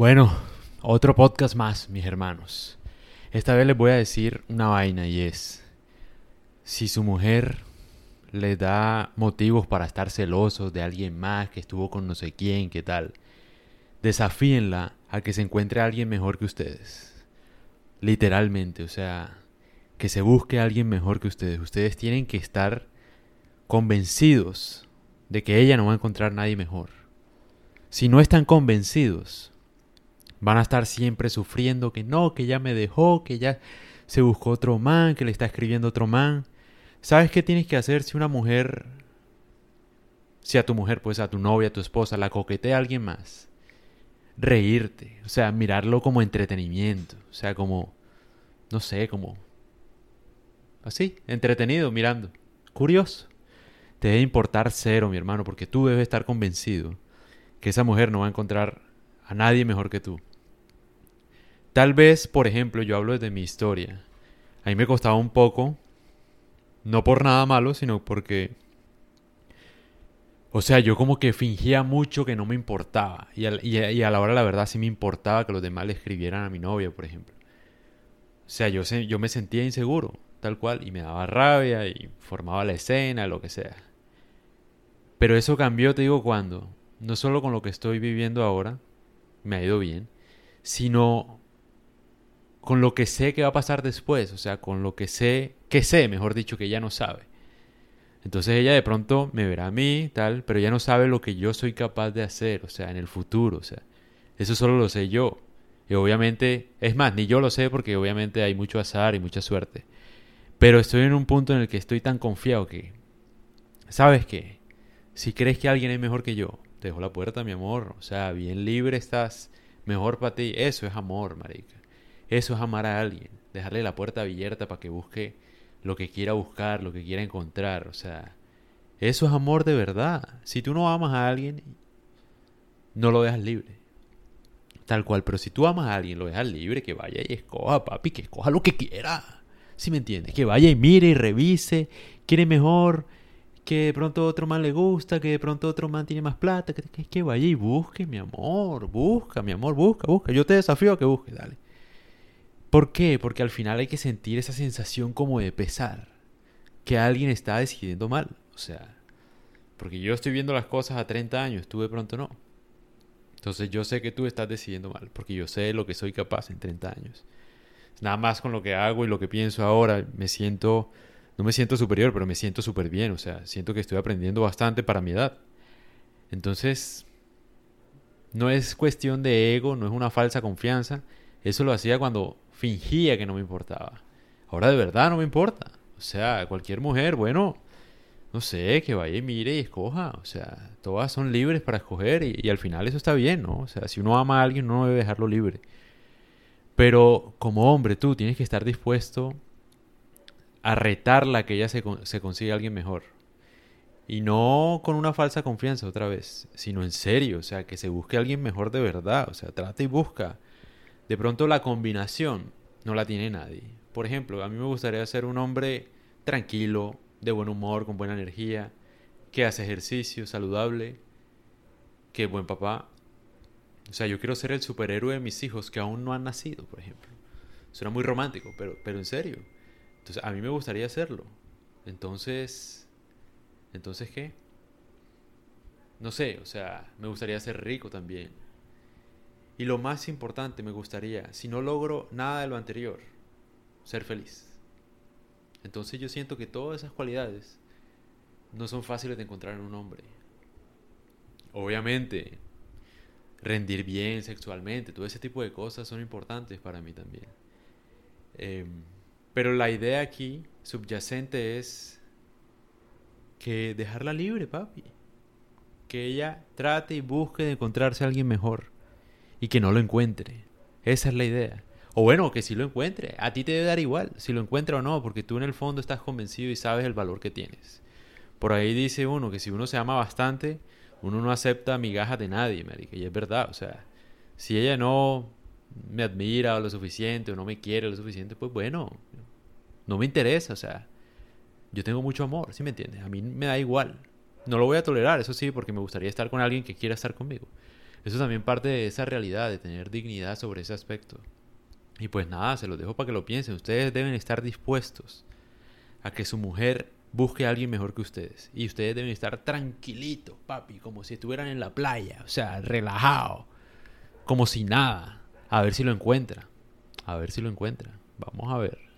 Bueno, otro podcast más, mis hermanos. Esta vez les voy a decir una vaina y es, si su mujer le da motivos para estar celosos de alguien más que estuvo con no sé quién, qué tal, desafíenla a que se encuentre alguien mejor que ustedes. Literalmente, o sea, que se busque a alguien mejor que ustedes. Ustedes tienen que estar convencidos de que ella no va a encontrar nadie mejor. Si no están convencidos, Van a estar siempre sufriendo que no, que ya me dejó, que ya se buscó otro man, que le está escribiendo otro man. ¿Sabes qué tienes que hacer si una mujer, si a tu mujer, pues a tu novia, a tu esposa, la coquetea a alguien más? Reírte, o sea, mirarlo como entretenimiento, o sea, como, no sé, como, así, entretenido, mirando, curioso. Te debe importar cero, mi hermano, porque tú debes estar convencido que esa mujer no va a encontrar a nadie mejor que tú. Tal vez, por ejemplo, yo hablo desde mi historia. A mí me costaba un poco, no por nada malo, sino porque... O sea, yo como que fingía mucho que no me importaba. Y a, la hora la verdad sí me importaba que los demás le escribieran a mi novia, por ejemplo. O sea, yo, yo me sentía inseguro, tal cual, y me daba rabia y formaba la escena, lo que sea. Pero eso cambió, te digo, cuando. No solo con lo que estoy viviendo ahora, me ha ido bien, sino con lo que sé que va a pasar después, o sea, con lo que sé, que sé, mejor dicho, que ella no sabe. Entonces ella de pronto me verá a mí, tal, pero ella no sabe lo que yo soy capaz de hacer, o sea, en el futuro, o sea, eso solo lo sé yo. Y obviamente, es más, ni yo lo sé porque obviamente hay mucho azar y mucha suerte. Pero estoy en un punto en el que estoy tan confiado que, ¿sabes qué? Si crees que alguien es mejor que yo, te dejo la puerta, mi amor. O sea, bien libre estás, mejor para ti. Eso es amor, marica. Eso es amar a alguien, dejarle la puerta abierta para que busque lo que quiera buscar, lo que quiera encontrar. O sea, eso es amor de verdad. Si tú no amas a alguien, no lo dejas libre. Tal cual, pero si tú amas a alguien, lo dejas libre, que vaya y escoja, papi, que escoja lo que quiera. ¿Sí me entiendes? Que vaya y mire y revise, quiere mejor, que de pronto otro man le gusta, que de pronto otro man tiene más plata, que, que, que vaya y busque, mi amor, busca, mi amor, busca, busca. Yo te desafío a que busque, dale. ¿Por qué? Porque al final hay que sentir esa sensación como de pesar, que alguien está decidiendo mal. O sea, porque yo estoy viendo las cosas a 30 años, tú de pronto no. Entonces yo sé que tú estás decidiendo mal, porque yo sé lo que soy capaz en 30 años. Nada más con lo que hago y lo que pienso ahora, me siento, no me siento superior, pero me siento súper bien. O sea, siento que estoy aprendiendo bastante para mi edad. Entonces, no es cuestión de ego, no es una falsa confianza. Eso lo hacía cuando fingía que no me importaba. Ahora de verdad no me importa. O sea, cualquier mujer, bueno, no sé, que vaya y mire y escoja. O sea, todas son libres para escoger y, al final eso está bien, ¿no? O sea, si uno ama a alguien, no debe dejarlo libre. Pero como hombre, tú tienes que estar dispuesto a retarla que ella se, se consiga alguien mejor. Y no con una falsa confianza otra vez, sino en serio, o sea, que se busque alguien mejor de verdad, o sea, trata y busca. De pronto la combinación no la tiene nadie. Por ejemplo, a mí me gustaría ser un hombre tranquilo, de buen humor, con buena energía, que hace ejercicio, saludable, que buen papá. O sea, yo quiero ser el superhéroe de mis hijos que aún no han nacido, por ejemplo. Suena muy romántico, pero, pero en serio. Entonces, a mí me gustaría hacerlo. Entonces, ¿entonces qué? No sé, o sea, me gustaría ser rico también. Y lo más importante me gustaría, si no logro nada de lo anterior, ser feliz. Entonces yo siento que todas esas cualidades no son fáciles de encontrar en un hombre. Obviamente, rendir bien sexualmente, todo ese tipo de cosas son importantes para mí también. Em, pero la idea aquí subyacente es que dejarla libre, papi. Que ella trate y busque de encontrarse a alguien mejor y que no lo encuentre. Esa es la idea. O bueno, que si lo encuentre. A ti te debe dar igual si lo encuentra o no, porque tú en el fondo estás convencido y sabes el valor que tienes. Por ahí dice uno que si uno se ama bastante, uno no acepta migajas de nadie, marica. Y es verdad, o sea, si ella no me admira lo suficiente o no me quiere lo suficiente, pues bueno, no me interesa, o sea, yo tengo mucho amor, ¿sí me entiendes? A mí me da igual. No lo voy a tolerar, eso sí, porque me gustaría estar con alguien que quiera estar conmigo. Eso también parte de esa realidad, de tener dignidad sobre ese aspecto. Y pues nada, se los dejo para que lo piensen. Ustedes deben estar dispuestos a que su mujer busque a alguien mejor que ustedes. Y ustedes deben estar tranquilitos, papi, como si estuvieran en la playa, o sea, relajado, como si nada. A ver si lo encuentra. A ver si lo encuentra. Vamos a ver.